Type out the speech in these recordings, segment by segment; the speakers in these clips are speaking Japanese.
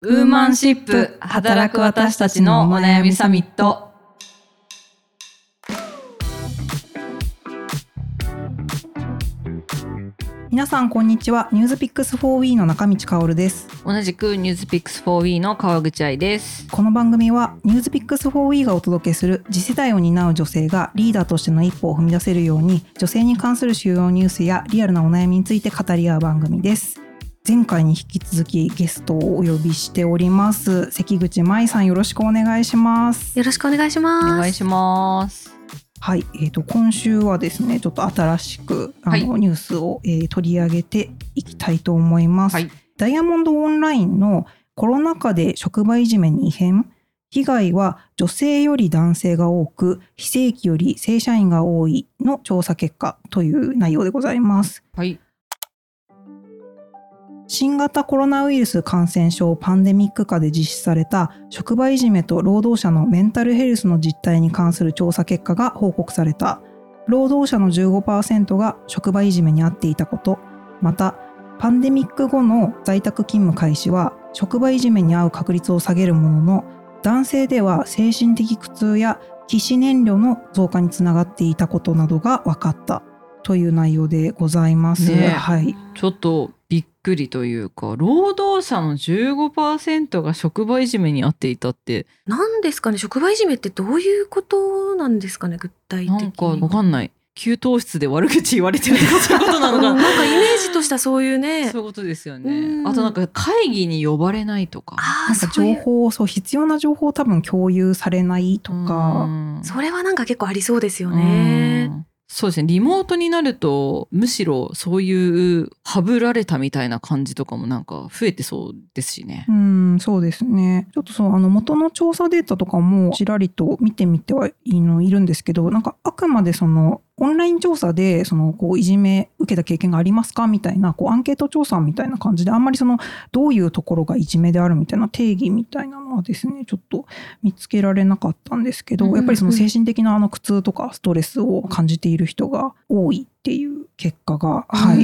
ウーマンシップ働く私たちのお悩みサミット。皆さんこんにちはニュースピックス 4W の中道香織です同じくニュースピックス 4W の川口愛です。この番組はニュースピックス 4W がお届けする次世代を担う女性がリーダーとしての一歩を踏み出せるように女性に関する主要ニュースやリアルなお悩みについて語り合う番組です前回に引き続きゲストをお呼びしております関口舞さんよろしくお願いしますよろしくお願いしおます。願いします。はい、えー、と今週はですねちょっと新しくあの、はいニュースを、えー取り上げていきたいと思います、はい。ダイヤモンドオンラインのコロナ禍で職場いじめに異変被害は女性より男性が多く非正規より正社員が多いの調査結果という内容でございますはい。新型コロナウイルス感染症パンデミック下で実施された職場いじめと労働者のメンタルヘルスの実態に関する調査結果が報告された。労働者の15%が職場いじめに遭っていたこと。またパンデミック後の在宅勤務開始は職場いじめに遭う確率を下げるものの男性では精神的苦痛や起死燃料の増加につながっていたことなどが分かったという内容でございます。ねえ。はい。ちょっとびっくりというか、労働者の15%が職場いじめに遭っていたって、なんですかね、職場いじめってどういうことなんですかね、具体的に。なんかわかんない。給湯室で悪口言われてるとかそういうことなのかうんな。なんかイメージとしてはそういうね。そういうことですようね。んあとなんか会議に呼ばれないとか。ああ、なんかそういう。情報そう必要な情報を多分共有されないとか、うんそれはなんか結構ありそうですよね。そうですねリモートになるとむしろそういうはぶられたみたいな感じとかもなんか増えてそうですしねう。んそうですねちょっとそうあの元の調査データとかもちらりと見てみてはいいのいるんですけどなんかあくまでそのオンライン調査でそのこういじめ受けた経験がありますかみたいなこうアンケート調査みたいな感じであんまりそのどういうところがいじめであるみたいな定義みたいなのはですねちょっと見つけられなかったんですけど、やっぱりその精神的なあの苦痛とかストレスを感じている人が多いっていう結果が、はい、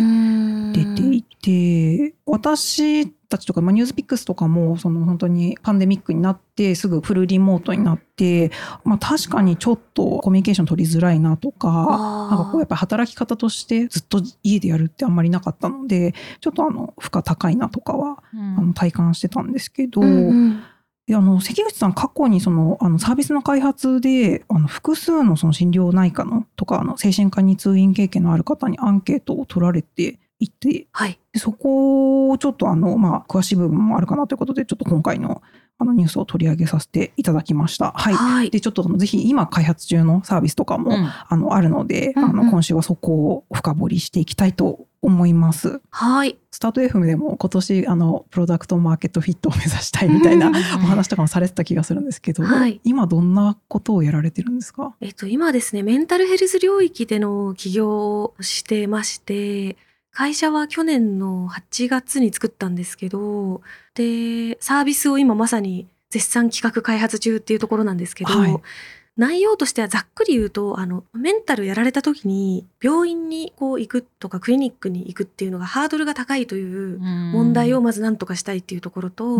出ていて私たちとか、まあ、ニュースピックスとかもその本当にパンデミックになってすぐフルリモートになって、まあ、確かにちょっとコミュニケーション取りづらいなとかなんかこうやっぱり働き方としてずっと家でやるってあんまりなかったのでちょっとあの負荷高いなとかはうん。あの体感してたんですけど。うんうん。であの関口さん過去にそのあのサービスの開発であの複数のその心療内科のとかあの精神科に通院経験のある方にアンケートを取られていてはい。でそこをちょっとあの、まあ、詳しい部分もあるかなということでちょっと今回のあのニュースを取り上げさせていただきました。はい、はい。でちょっとぜひ今開発中のサービスとかも、うんあのあるので、うんうんあの今週はそこを深掘りしていきたいと思います。はい。スタート FM でも今年あのプロダクトマーケットフィットを目指したいみたいなうんお話とかもされてた気がするんですけど、はい今どんなことをやられてるんですか？えっと、今ですね、メンタルヘルス領域での起業をしてまして、会社は去年の8月に作ったんですけど、で、サービスを今まさに絶賛企画開発中っていうところなんですけど、はい内容としてはざっくり言うと、あの、メンタルやられた時に病院にこう行くとかクリニックに行くっていうのがハードルが高いという問題をまず何とかしたいっていうところと、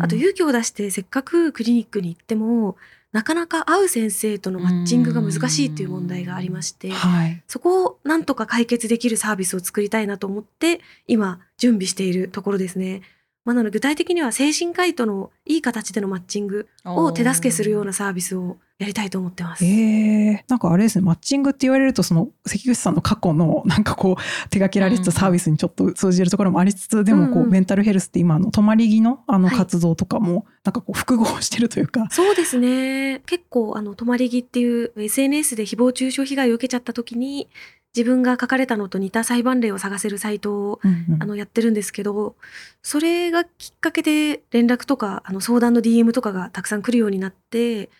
あと勇気を出してせっかくクリニックに行ってもなかなか会う先生とのマッチングが難しいっていう問題がありましてはい、そこをなんとか解決できるサービスを作りたいなと思って今準備しているところですね。まあ、なので具体的には精神科医とのいい形でのマッチングを手助けするようなサービスをやりたいと思ってます。えー、なんかあれですねマッチングって言われるとその関口さんの過去のなんかこう手掛けられてたサービスにちょっと通じるところもありつつ、でもこう、うんうん。メンタルヘルスって今あの泊まり木のあのはい活動とかもなんかこう複合してるというか、そうですね。結構、あの、泊まり木っていう SNS で誹謗中傷被害を受けちゃった時に、自分が書かれたのと似た裁判例を探せるサイトを、うんうん。あの、やってるんですけど、それがきっかけで連絡とか、あの、相談の DM とかがたくさん来るようになって、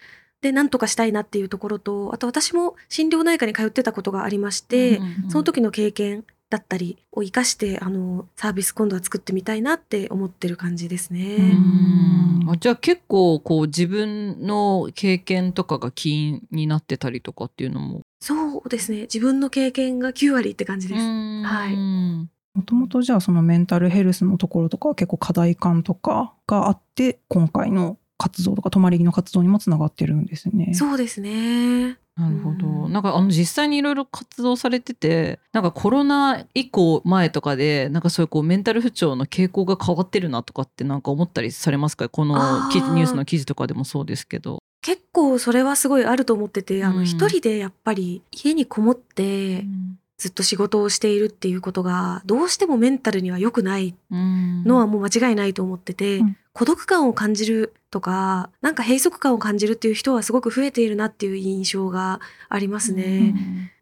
で、なんとかしたいなっていうところと、あと私も心療内科に通ってたことがありまして、その時の経験だったりを生かして、あの、サービス今度は作ってみたいなって思ってる感じですね。うんあじゃあ結構こう自分の経験とかが起因になってたりとかっていうのもそうですね。自分の経験が9割って感じです。ははいもともとじゃあそのメンタルヘルスのところとかは結構課題感とかがあって今回の活動とか泊まり木の活動にもつながってるんですね。そうですね。なるほど、うん。なんかあの実際にいろいろ活動されててなんかコロナ以降前とかでなんかそういうこうメンタル不調の傾向が変わってるなとかってなんか思ったりされますか？このニュースの記事とかでもそうですけど。結構それはすごいあると思ってて、あうん。の一人でやっぱり家にこもってずっと仕事をしているっていうことがどうしてもメンタルには良くないうん。のはもう間違いないと思ってて、うん。孤独感を感じるとかなんか閉塞感を感じるっていう人はすごく増えているなっていう印象がありますね。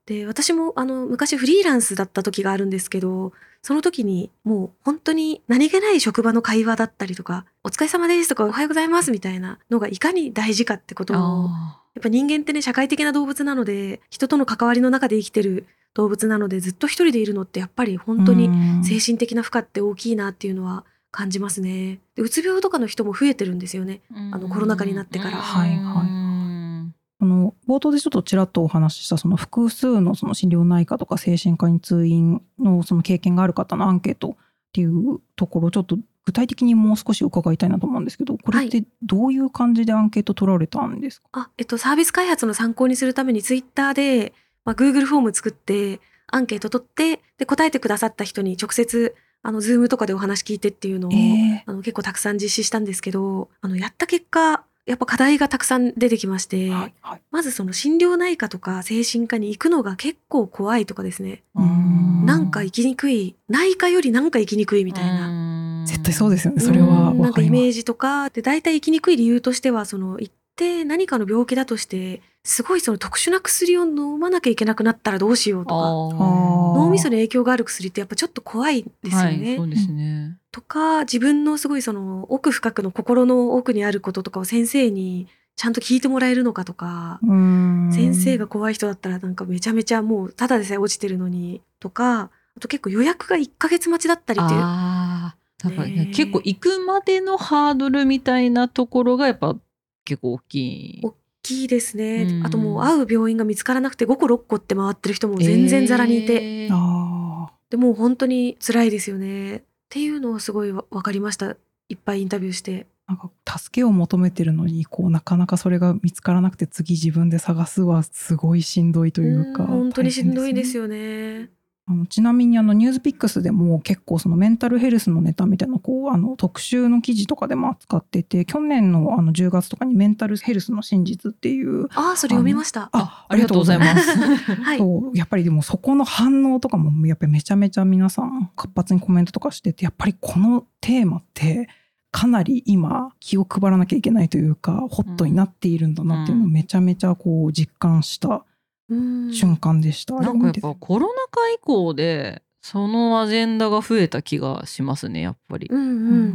で私もあの昔フリーランスだった時があるんですけどその時にもう本当に何気ない職場の会話だったりとか「お疲れ様です」とか「おはようございます」みたいなのがいかに大事かってことをあやっぱ人間ってね社会的な動物なので人との関わりの中で生きてる動物なのでずっと一人でいるのってやっぱり本当にに精神的な負荷って大きいなっていうのは感じますね。でうつ病とかの人も増えてるんですよね。ーあのコロナ禍になってから。はいはいうん。あの冒頭でちょっとちらっとお話ししたその複数のその心療内科とか精神科に通院のその経験がある方のアンケートっていうところちょっと具体的にもう少し伺いたいなと思うんですけどこれってどういう感じでアンケート取られたんですか、あ、えっと、サービス開発の参考にするためにツイッターで、まあ、Google フォーム作って、アンケート取って、で、答えてくださった人に直接、あの、ズームとかでお話聞いてっていうのを、えあの、結構たくさん実施したんですけど、あの、やった結果、やっぱ課題がたくさん出てきまして、ーはいはいまずその心療内科とか精神科に行くのが結構怖いとかですね。うんなんか行きにくい、内科よりなんか行きにくいみたいな。な絶対そうですよねそれはうんなんわかイメージとかで大体行きにくい理由としてはその行って何かの病気だとしてすごいその特殊な薬を飲まなきゃいけなくなったらどうしようとかー。脳みそに影響がある薬ってやっぱちょっと怖いですよね。はい、そうですね。とか自分のすごいその奥深くの心の奥にあることとかを先生にちゃんと聞いてもらえるのかとか、うん。先生が怖い人だったらなんかめちゃめちゃもうただでさえ落ちてるのにとかあと結構予約が1ヶ月待ちだったりっていう。ああ、だから、ねえ。結構行くまでのハードルみたいなところがやっぱ結構大きい。大きいですね、うん。あともう会う病院が見つからなくて5個6個って回ってる人も全然ざらにいて、えー。あでもう本当に辛いですよね。っていうのはすごいわ分かりました。いっぱいインタビューして。ーなんか助けを求めてるのにこうなかなかそれが見つからなくて次自分で探すはすごいしんどいというかうん本当にしんどいですよよねあのちなみにあのニュースピックスでも結構そのメンタルヘルスのネタみたいなこうあの特集の記事とかでも扱ってて去年のあの10月とかにメンタルヘルスの真実っていうああそれ読みました。あありがとうございます。はい。そうやっぱりでもそこの反応とかもやっぱりめちゃめちゃ皆さん活発にコメントとかしててやっぱりこのテーマってかなり今気を配らなきゃいけないというかホットになっているんだなっていうのをめちゃめちゃこう実感したうん瞬間でした。なんかやっぱコロナ禍以降でそのアジェンダが増えた気がしますねやっぱり。うんう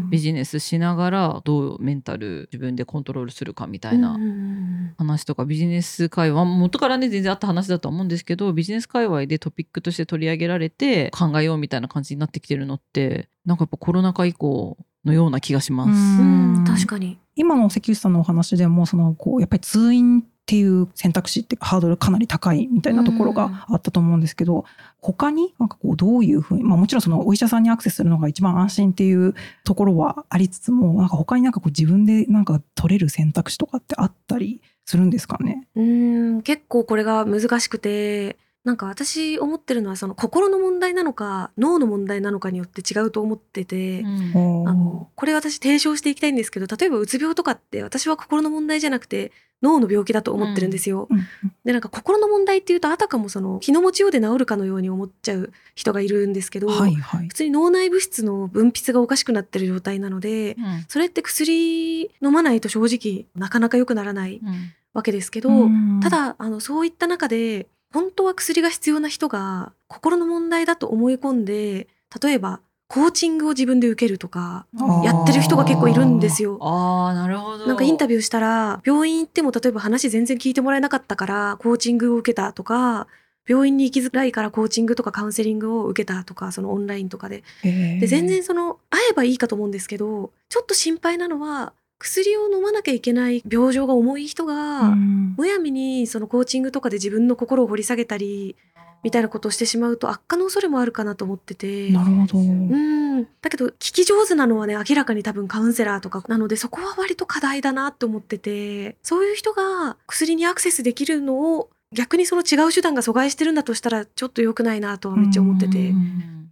ん。ビジネスしながらどうメンタル自分でコントロールするかみたいなうんうん話とかビジネス界隈元からね全然あった話だと思うんですけどビジネス界隈でトピックとして取り上げられて考えようみたいな感じになってきてるのってなんかやっぱコロナ禍以降のような気がします。うん。確かに。今の関口さんのお話でもそのこうやっぱり通院っていう選択肢ってハードルかなり高いみたいなところがあったと思うんですけど、他になんかこうどういうふうに、まあ、もちろんそのお医者さんにアクセスするのが一番安心っていうところはありつつもなんか他になんかこう自分でなんか取れる選択肢とかってあったりするんですかね？うーん結構これが難しくてなんか私思ってるのはその心の問題なのか脳の問題なのかによって違うと思ってて、うん。あのこれ私提唱していきたいんですけど例えばうつ病とかって私は心の問題じゃなくて脳の病気だと思ってるんですよ。うん。うん。でなんか心の問題っていうとあたかもその気の持ちようで治るかのように思っちゃう人がいるんですけど、はいはい。普通に脳内物質の分泌がおかしくなってる状態なのでそれって薬飲まないと正直なかなか良くならないうん。わけですけど、うん。ただあのそういった中で本当は薬が必要な人が心の問題だと思い込んで例えばコーチングを自分で受けるとかやってる人が結構いるんですよ。あーなるほど。なんかインタビューしたら病院行っても例えば話全然聞いてもらえなかったからコーチングを受けたとか病院に行きづらいからコーチングとかカウンセリングを受けたとかそのオンラインとかでで全然その会えばいいかと思うんですけどちょっと心配なのは薬を飲まなきゃいけない病状が重い人が、うんむやみにそのコーチングとかで自分の心を掘り下げたりみたいなことをしてしまうと悪化の恐れもあるかなと思ってて。なるほど。うんだけど聞き上手なのはね明らかに多分カウンセラーとかなのでそこは割と課題だなって思っててそういう人が薬にアクセスできるのを逆にその違う手段が阻害してるんだとしたらちょっと良くないなとはめっちゃ思っててう。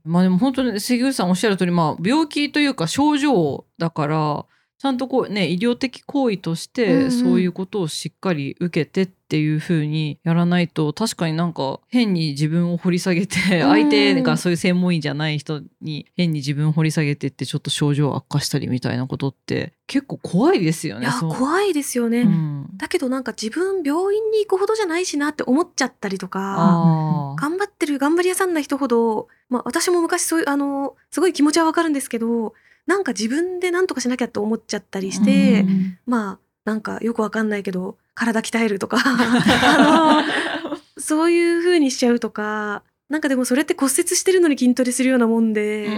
まあでも本当に関口さんおっしゃる通り、まあ病気というか症状だから、ちゃんとこうね、医療的行為として、そういうことをしっかり受けてっていう風にやらないと、確かになんか変に自分を掘り下げて、うん相手がそういう専門医じゃない人に変に自分を掘り下げてって、ちょっと症状悪化したりみたいなことって結構怖いですよね。怖いですよね。うんだけどなんか自分病院に行くほどじゃないしなって思っちゃったりとか。頑張ってる頑張り屋さんな人ほど、まあ、私も昔そういうあのすごい気持ちはわかるんですけどなんか自分で何とかしなきゃって思っちゃったりして、うん。まあなんかよくわかんないけど体鍛えるとか あのそういう風にしちゃうとかなんかでもそれって骨折してるのに筋トレするようなもんで、う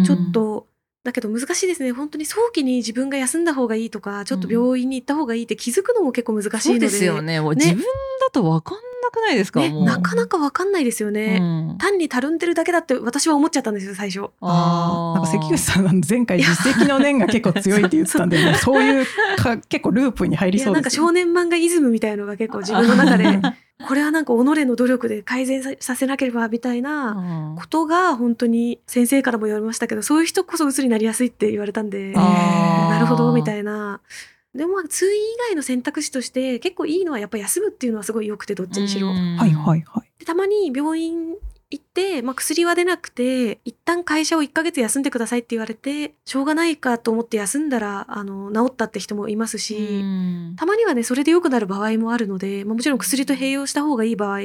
ん。ちょっとだけど難しいですね。本当に早期に自分が休んだ方がいいとかちょっと病院に行った方がいいって気づくのも結構難しいそうのでですよね。もう自分だと分かんなくないですか、ね。なかなかわかんないですよね。うん単にたるんでるだけだって私は思っちゃったんですよ最初。ああ、なんか関口さん前回実績の念が結構強いって言ってたんで、そういうか結構ループに入りそうですね。なんか少年漫画イズムみたいのが結構自分の中で これはなんか己の努力で改善ささせなければみたいなことが本当に先生からも言われましたけどそういう人こそ鬱になりやすいって言われたんでなるほどみたいな。でもまあ通院以外の選択肢として結構いいのはやっぱ休むっていうのはすごい良くてどっちにしろ。はいはいはい。でたまに病院行って、まあ、薬は出なくて一旦会社を1ヶ月休んでくださいって言われてしょうがないかと思って休んだらあの治ったって人もいますし、うんたまにはねそれで良くなる場合もあるので、まあ、もちろん薬と併用した方がいい場合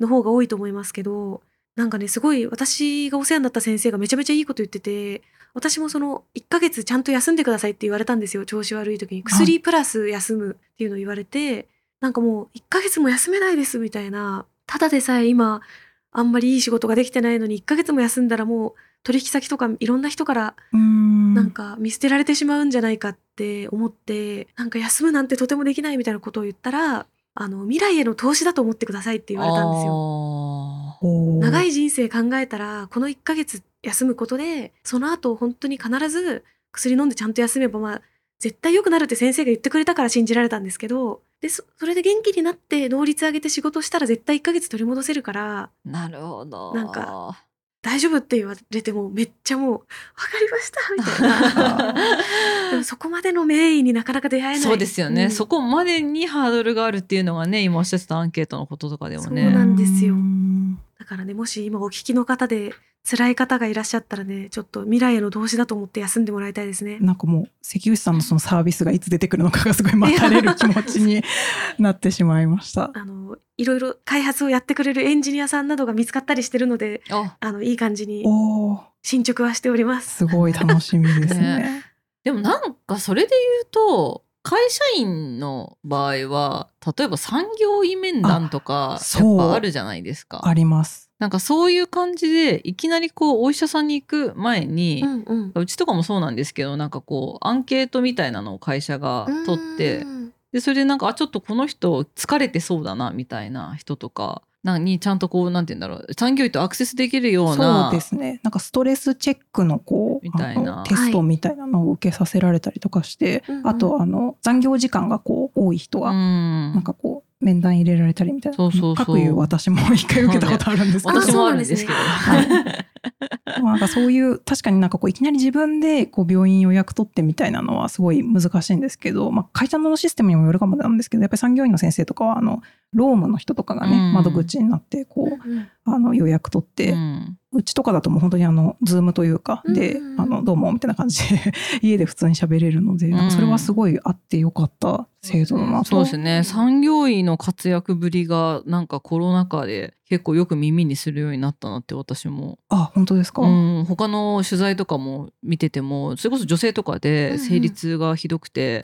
の方が多いと思いますけどなんかねすごい私がお世話になった先生がめちゃめちゃいいこと言ってて私もその1ヶ月ちゃんと休んでくださいって言われたんですよ。調子悪い時に。薬プラス休むっていうのを言われてなんかもう1ヶ月も休めないですみたいな。ただでさえ今あんまりいい仕事ができてないのに1ヶ月も休んだらもう取引先とかいろんな人から。なんか見捨てられてしまうんじゃないかって思ってなんか休むなんてとてもできないみたいなことを言ったらあの未来への投資だと思ってくださいって言われたんですよ。長い人生考えたらこの1ヶ月休むことでその後本当に必ず薬飲んでちゃんと休めばまあ絶対良くなるって先生が言ってくれたから信じられたんですけどでそそれで元気になって能率上げて仕事したら絶対1ヶ月取り戻せるからなるほど。なんか大丈夫って言われてもめっちゃもう分かりましたみたいな。でもそこまでの名医になかなか出会えない。そうですよね、うん。そこまでにハードルがあるっていうのがね今おっしゃってたアンケートのこととかでもね。そうなんですよからねもし今お聞きの方で辛い方がいらっしゃったらねちょっと未来への投資だと思って休んでもらいたいですね。なんかもう関口さんのそのサービスがいつ出てくるのかがすごい待たれる気持ちに なってしまいました。あのいろいろ開発をやってくれるエンジニアさんなどが見つかったりしてるのでああのいい感じに進捗はしております。すごい楽しみですね。でもなんかそれで言うと会社員の場合は例えば産業医面談とかやそう。っぱあるじゃないですか。あります。なんかそういう感じでいきなりこうお医者さんに行く前に、うんうん。うちとかもそうなんですけどなんかこうアンケートみたいなのを会社が取ってうんでそれでなんかあちょっとこの人疲れてそうだなみたいな人とかなんにちゃんとこうなんて言うんだろう。産業医とアクセスできるような。そうですね。なんかストレスチェックのこうみたいな。テストみたいなのを受けさせられたりとかして、うんうん。あとあの残業時間がこう多い人は、うん。なんかこう面談入れられたりみたいな。そうそうそう。各いう私も一回受けたことあるんですけど。私もあるんですけど。でもなんかそういう確かになんかこういきなり自分でこう病院予約取ってみたいなのはすごい難しいんですけど、まあ、会社のシステムにもよるかもなんですけどやっぱり産業医の先生とかはあの労務の人とかがね、うん。窓口になってこううん。あの予約取って、うん。うちとかだともう本当にあのズームというかで、うんあのどうもみたいな感じで 家で普通に喋れるので、なんかそれはすごいあってよかった制度だなと。そうですね。産業医の活躍ぶりがなんかコロナ禍で結構よく耳にするようになったなって私も、あ本当ですか、うん、他の取材とかも見ててもそれこそ女性とかうんうん。で生理痛がひどくて、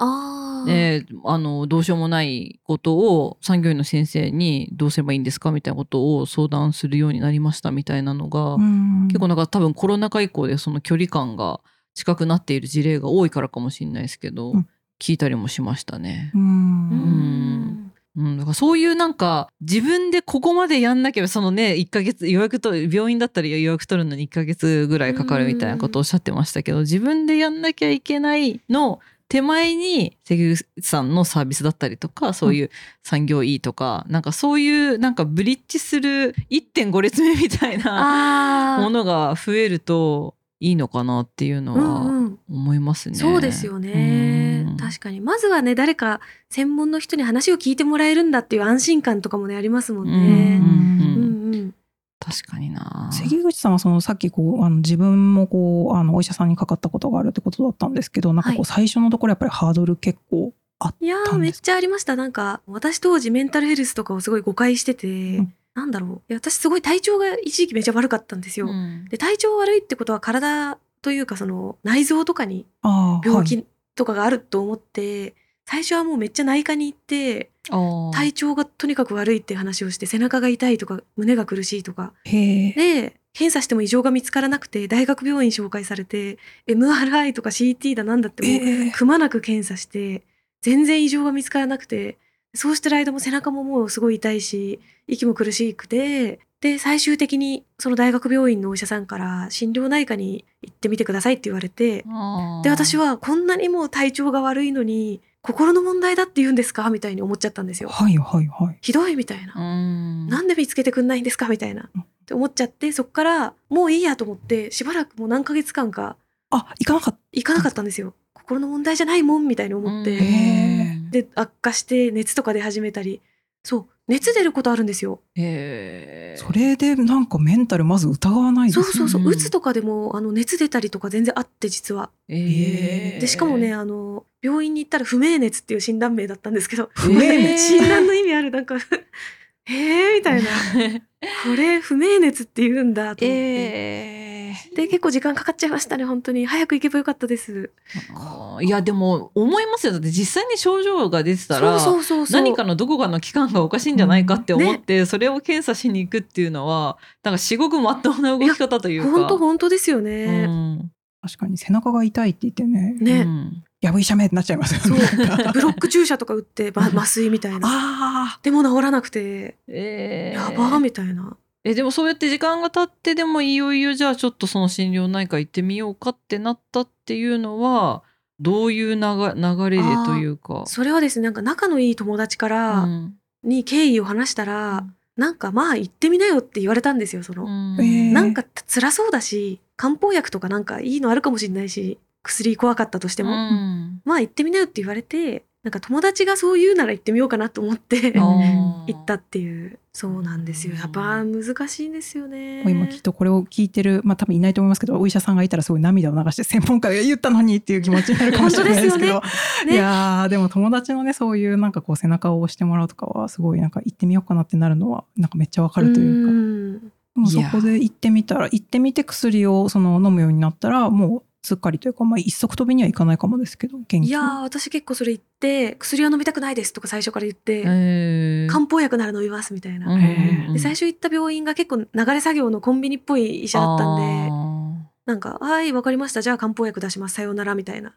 あーねあのどうしようもないことを産業医の先生にどうすればいいんですかみたいなことを相談するようになりましたみたいなのが、うん。結構なんか多分コロナ禍以降でその距離感が近くなっている事例が多いからかもしれないですけど、うん。聞いたりもしましたね。ううん。んうん、だからそういうなんか自分でここまでやんなきゃそのね1ヶ月予約と病院だったら予約取るのに1ヶ月ぐらいかかるみたいなことをおっしゃってましたけど自分でやんなきゃいけないの手前に関口さんのサービスだったりとかそういう産業医とか、なんかそういうなんかブリッジする1.5列目みたいなあものが増えるといいのかなっていうのうんはうん。思いますね。そうですよね。うん。確かに。まずはね誰か専門の人に話を聞いてもらえるんだっていう安心感とかもねありますもんうんね。うんうん。うん確かにな。関口さんはそのさっきこうあの自分もこうあのお医者さんにかかったことがあるってことだったんですけどなんかこはいう最初のところやっぱりハードル結構あっいやたんですーめっちゃありました。なんか私当時メンタルヘルスとかをすごい誤解してて、ん。なんだろう。いや私すごい体調が一時期めちゃ悪かったんですよ。うん。で体調悪いってことは体というかその内臓とかに病気とかがあると思って、最初はもうめっちゃ内科に行って体調がとにかく悪いって話をして背中が痛いとか胸が苦しいとか。で検査しても異常が見つからなくて大学病院紹介されて MRI とか CT だなんだってもうえー。くまなく検査して全然異常が見つからなくてそうしてる間も背中ももうすごい痛いし息も苦しくてで最終的にその大学病院のお医者さんから心療内科に行ってみてくださいって言われてで私はこんなにもう体調が悪いのに心の問題だって言うんですか？みたいに思っちゃったんですよ。はいはいはいひどいみたいな。うんなんで見つけてくんないんですか？みたいな。うんって思っちゃってそっからもういいやと思ってしばらくもう何ヶ月間かあ行かなかっ行かなかったんですよ。心の問題じゃないもんみたいに思って。で悪化して熱とか出始めたりそう熱出ることあるんですよ。へーそれでなんかメンタルまず疑わないですねそうそうそう、うつとかでもあの熱出たりとか全然あって実は。えーでしかもねあの病院に行ったら不明熱っていう診断名だったんですけど不明熱？診断の意味あるなんか へえみたいな。これ不明熱って言うんだと思って。えで結構時間かかっちゃいましたね本当に。早く行けばよかったです。ーいやでも思いますよ。だって実際に症状が出てたらそうそうそうそう。何かのどこかの器官がおかしいんじゃないかって思って、それを検査しに行くっていうのはなんか至極まっとうな動き方というか。本当本当ですようね。ん。確かに背中が痛いって言ってね。ね。うんやぶ医者めってなっちゃいますよブロック注射とか打って、ま、麻酔みたいな。あでも治らなくて。えー。やばーみたいな。えでもそうやって時間が経ってでもいよいよじゃあちょっとその心療内科行ってみようかってなったっていうのはどういう流流れでというか。それはですねなんか仲のいい友達から、うん。に経緯を話したら、なんかまあ行ってみなよって言われたんですよその。うん。えー。なんか辛そうだし漢方薬とかなんかいいのあるかもしれないし薬怖かったとしても、うん。まあ行ってみなよって言われてなんか友達がそう言うなら行ってみようかなと思ってあ 行ったっていうそうなんですよ。やっぱ難しいんですよね。今きっとこれを聞いてるまあ多分いないと思いますけどお医者さんがいたらすごい涙を流して専門家が言ったのにっていう気持ちになるかもしれないですけど。本ね。いやーでも友達のねそういうなんかこう背中を押してもらうとかはすごいなんか行ってみようかなってなるのはなんかめっちゃわかるというか。ん。でもそこで行ってみたら行ってみて薬をその飲むようになったらもうすっかりというか、まあ、一足飛びにはいかないかもですけど元気いやー私結構それ言って薬は飲みたくないですとか最初から言って、えー。漢方薬なら飲みますみたいな、で最初行った病院が結構流れ作業のコンビニっぽい医者だったんであなんか「はいわかりました。じゃあ漢方薬出します。さようなら」みたいな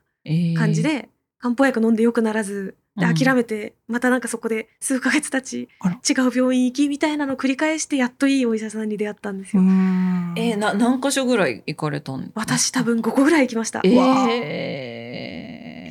感じで、漢方薬飲んでよくならずでうん諦めて、またなんかそこで数ヶ月経ち違う病院行きみたいなのを繰り返してやっといいお医者さんに出会ったんですうよ。んえーな何箇所ぐらい行かれたん？ですか私多分5個ぐらい行きました。え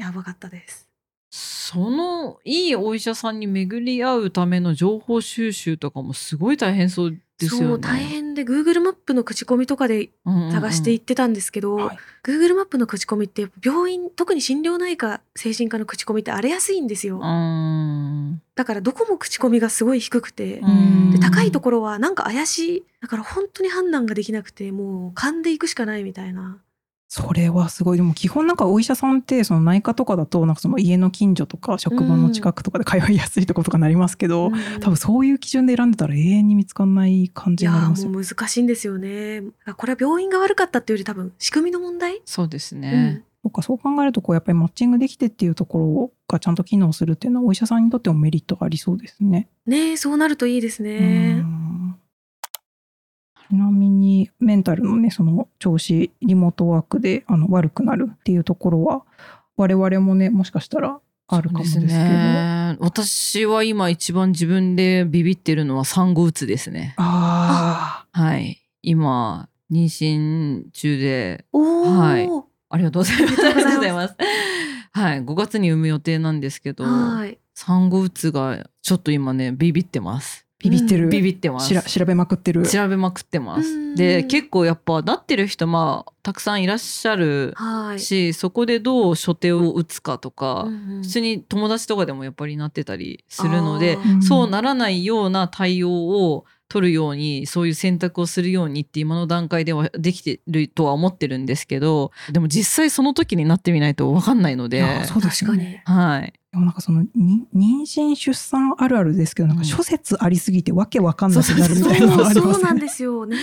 ーやばかったです。そのいいお医者さんに巡り合うための情報収集とかもすごい大変そうですよね。そう大変で Google マップの口コミとかで探していってたんですけど、はい Google マップの口コミって病院特に心療内科精神科の口コミって荒れやすいんですよ。うんだからどこも口コミがすごい低くて、うんで高いところはなんか怪しいだから本当に判断ができなくてもう勘で行くしかないみたいな。それはすごいでも基本なんかお医者さんってその内科とかだとなんかその家の近所とか職場の近くとかで通いやすいところとかなりますけど、うん多分そういう基準で選んでたら永遠に見つかんない感いじになりますよやーもう難しいんですよね。これは病院が悪かったっていうより多分仕組みの問題、そうですうねん。そうかそう考えるとこうやっぱりマッチングできてっていうところがちゃんと機能するっていうのはお医者さんにとってもメリットがありそうですね。ねえそうなるといいですうね。んちなみにメンタルのねその調子リモートワークであの悪くなるっていうところは我々もねもしかしたらあるかもですけど。ね、私は今一番自分でビビってるのは産後うつですね。あはい。今、妊娠中で、おお、はいありがとうございます。ありがとうございますす。はい。5月に産む予定なんですけど、はい。産後うつがちょっと今ね、ビビってます。ビビってる。ビビってます。しら調べまくってる。調べまくってまうす。んで、結構やっぱなってる人、まあ、たくさんいらっしゃるはい。し、そこでどう初手を打つかとか、うんうん普通に友達とかでもやっぱりなってたりするのでそうならないような対応を取るようにそういう選択をするようにって今の段階ではできてるとは思ってるんですけどでも実際その時になってみないと分かんないのであそうですよ確かね。に。はいでもなんかそのに妊娠出産あるあるですけどなんかうん諸説ありすぎてわけわかんなくなるみたいなのがありますね。そうなんですよね。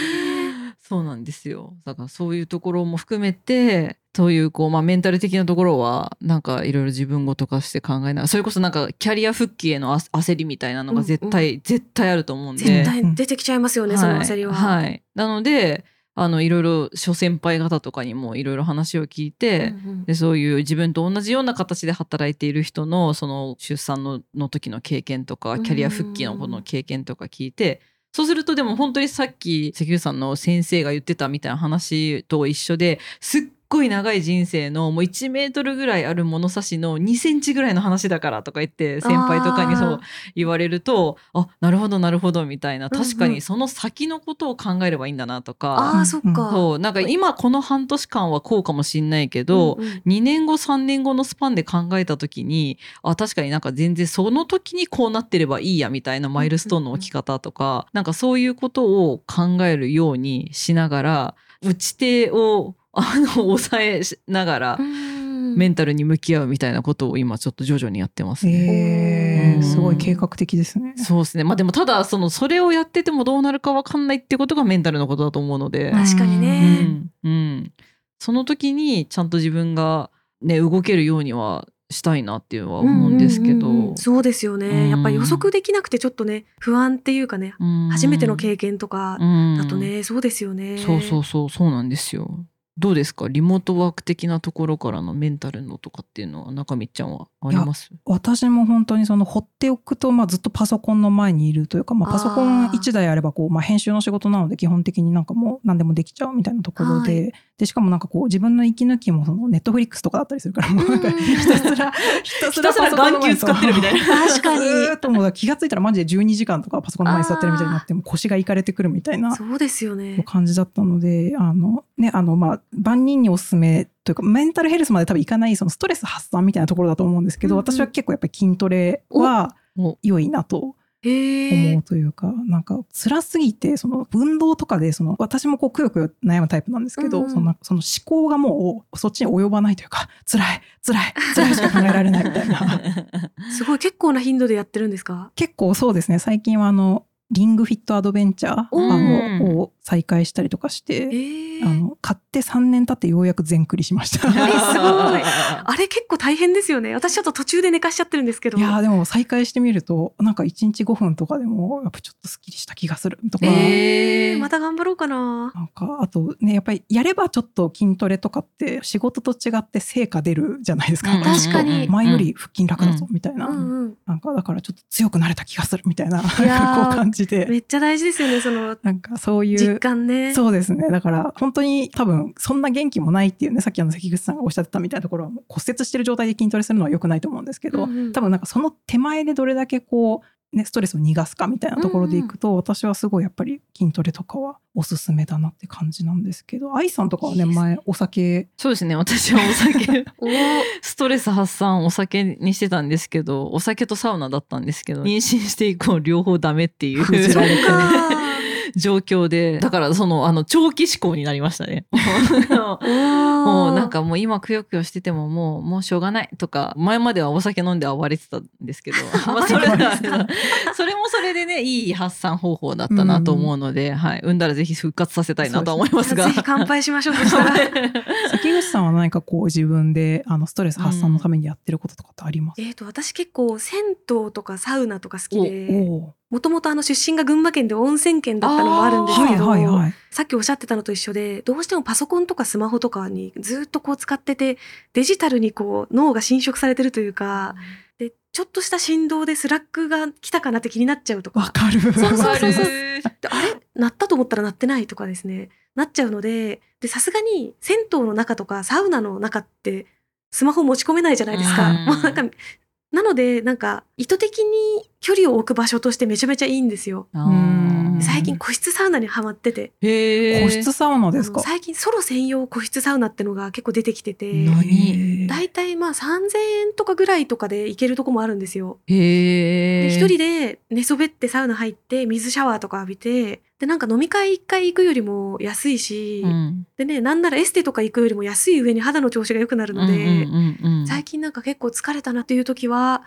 そうなんですよ。だからそういうところも含めてそういうこう、まあ、メンタル的なところはなんかいろいろ自分ごと化して考えながらそれこそなんかキャリア復帰へのあ焦りみたいなのが絶対、絶対あると思うん。で絶対出てきちゃいますよね、その焦りは。はい。はい。なのであのいろいろ諸先輩方とかにもいろいろ話を聞いて、うんうん。でそういう自分と同じような形で働いている人のその出産のの時の経験とかキャリア復帰のこの経験とか聞いてそうするとでも本当にさっき関口さんの先生が言ってたみたいな話と一緒ですっごい長い人生のもう1メートルぐらいある物差しの2センチぐらいの話だからとか言って先輩とかにそう言われるとあなるほどなるほどみたいな。うんうん。確かにその先のことを考えればいいんだなとか、ああ、そっか。そうなんか今この半年間はこうかもしんないけど、うんうん2年後3年後のスパンで考えた時にあ確かになんか全然その時にこうなってればいいやみたいなマイルストーンの置き方とか、なんかそういうことを考えるようにしながら打ち手をあの抑えながらうんメンタルに向き合うみたいなことを今ちょっと徐々にやってますね。えー、うんすごい計画的ですね。そうですね。まあでもただそのそれをやっててもどうなるかわかんないってことがメンタルのことだと思うので。確かにうね。んうん、その時にちゃんと自分が、ね、動けるようにはしたいなっていうのは思うんですけど、うんうんうんそうですよね。やっぱり予測できなくてちょっとね、不安っていうかね、うん初めての経験とかうんだとね、そうですよね。そうそうそうそうなんですよ。どうですか？リモートワーク的なところからのメンタルのとかっていうのは中道ちゃんはあります？私も本当にその放っておくと、まあ、ずっとパソコンの前にいるというか、まあ、パソコンあー1台あればこう、まあ、編集の仕事なので基本的になんかもう何でもできちゃうみたいなところで,、はでしかもなんかこう自分の息抜きもそのネットフリックスとかだったりするからもうなんかうん ひたすらひたすら眼球使ってるみたいな。確かに。ずーっともう気がついたらマジで12時間とかパソコンの前に座ってるみたいになってもう腰がいかれてくるみたいなそうですよね。感じだったので、あの、ね、あの、まあ、万人におすすめというか、メンタルヘルスまで多分いかない、そのストレス発散みたいなところだと思うんですけど、うんうん。私は結構やっぱり筋トレはお良いなと思う。というか、なんか辛すぎて、その運動とかで、その、私もこうくよくよ悩むタイプなんですけど、うんうん。その、その思考がもうそっちに及ばないというか、辛い、辛い、辛いしか考えられないみたいな。すごい結構な頻度でやってるんですか？結構そうですね、最近はあの、リングフィットアドベンチャーあを再開したりとかして、ええあの買って3年経ってようやく全クリしました。えすごい あれ結構大変ですよね。私ちょっと途中で寝かしちゃってるんですけど。いやーでも再開してみるとなんか1日5分とかでもやっぱちょっとすっきりした気がするとか、えーまた頑張ろうかな。なんかあとねやっぱりやればちょっと筋トレとかって仕事と違って成果出るじゃないですか。うん確かに前より腹筋楽だぞみたいな、うんうん。なんかだからちょっと強くなれた気がするみたいな こう感じでめっちゃ大事ですよね、そのなんかそういう実感ね。そうですね。だから、本当に多分、そんな元気もないっていうね、さっきあの関口さんがおっしゃってたみたいなところは、もう骨折してる状態で筋トレするのは良くないと思うんですけど、うんうん。多分なんかその手前でどれだけこう、ね、ストレスを逃がすかみたいなところでいくと、私はすごいやっぱり筋トレとかはおすすめだなって感じなんですけど、愛さんとかはね、前お酒、そうですね私はお酒。ストレス発散お酒にしてたんですけどお酒とサウナだったんですけど妊娠して以降両方ダメっていう状況で。だからそのあの長期思考になりましたね。も もうなんかもう今くよくよしててももうもうしょうがないとか前まではお酒飲んで暴れてたんですけど まあそれは それもそれでねいい発散方法だったなと思うので、はい、産んだらぜひ復活させたいなとは思いますが。ぜひ乾杯しましょうそしたら。関口さんは何かこう自分であのストレス発散のためにやってることとかってあります、えっと私結構銭湯とかサウナとか好きおでおもともとあの出身が群馬県で温泉県だったのもあるんですけど、はいはいはい。さっきおっしゃってたのと一緒でどうしてもパソコンとかスマホとかにずっとこう使っててデジタルにこう脳が侵食されてるというかでちょっとした振動でスラックが来たかなって気になっちゃうとか。わかる。そうそうそうそう。あれ？鳴ったと思ったら鳴ってないとかですね。なっちゃうのででさすがに銭湯の中とかサウナの中ってスマホ持ち込めないじゃないですか。うん。もうなんかなのでなんか意図的に距離を置く場所としてめちゃめちゃいいんですよ。最近個室サウナにハマってて。へー。個室サウナですか？最近ソロ専用個室サウナってのが結構出てきてて。大体まあ3,000円とかぐらいとかで行けるとこもあるんですよ。一人で寝そべってサウナ入って水シャワーとか浴びてでなんか飲み会一回行くよりも安いし、うん。でねなんならエステとか行くよりも安い上に肌の調子が良くなるので、最近なんか結構疲れたなっていう時は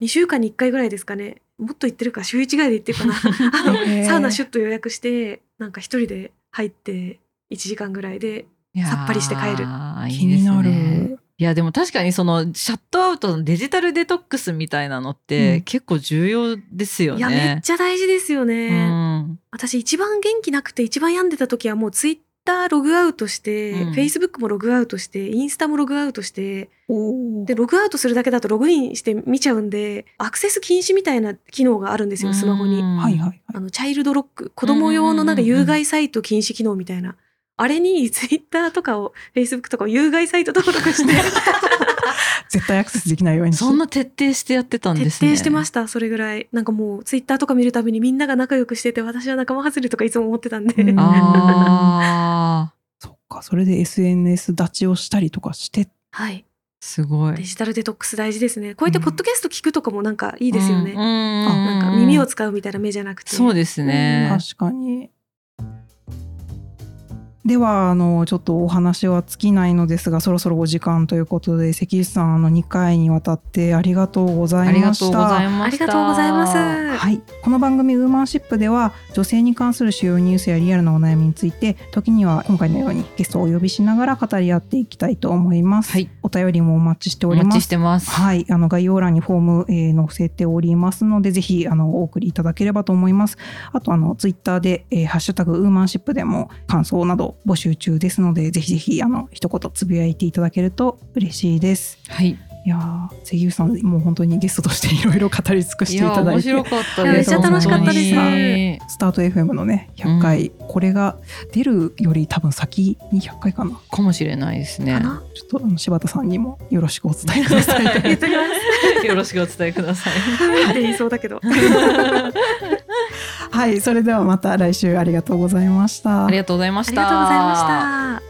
2週間に1回ぐらいですかね。もっと行ってるか週1ぐらいで行ってるかな。サウナシュッと予約してなんか一人で入って1時間ぐらいでさっぱりして帰る。気になる。いやでも確かにそのシャットアウトのデジタルデトックスみたいなのって、うん。結構重要ですよね。いやめっちゃ大事ですよね、うん。私一番元気なくて一番病んでた時はもうツイッターログアウトして、うん。フェイスブックもログアウトしてインスタもログアウトしてでログアウトするだけだとログインして見ちゃうんでアクセス禁止みたいな機能があるんですよスマホに。はいはい。あのチャイルドロック子供用のなんか有害サイト禁止機能みたいな、あれにツイッターとかをフェイスブックとかを有害サイト登録して 絶対アクセスできないようにそんな徹底してやってたん徹ですね。底してましたそれぐらい。なんかもうツイッターとか見るたびにみんなが仲良くしてて私は仲間外れとかいつも思ってたんで、うん。ああそっか、それで SNS 立ちをしたりとかして。はい。すごい。デジタルデトックス大事ですね。こうやってポッドキャスト聞くとかもなんかいいですよね、うん。なんか耳を使うみたいな目じゃなくて。そうですね。確かに。ではあのちょっとお話は尽きないのですがそろそろお時間ということで関口さんあの2回にわたってありがとうございました。あり。がとうございます、はい、この番組「ウーマンシップ」では女性に関する主要ニュースやリアルなお悩みについて時には今回のようにゲストをお呼びしながら語り合っていきたいと思います。はいお便りもお待ちしておお待ちしります。てます。はい、あの概要欄にフォーム、えー載せておりますので、ぜひあのお送りいただければと思います。あとあのツイッターで、えーハッシュタグウーマンシップでも感想など募集中ですので、ぜひぜひあの一言つぶやいていただけると嬉しいです。はい。いやー関口さんもう本当にゲストとしていろいろ語り尽くしていただいて。面白かったいやです。めっちゃ楽しかったです。スタート FM のね100回、これが出るより多分先に100回かな。かもしれないですね。ちょっとあの柴田さんにもよろしくお伝えください。言っときますよろしくお伝えください。って言いそうだけど。はいそれではまた来週ありがとうございました。ありがとうございました。ありがとうございました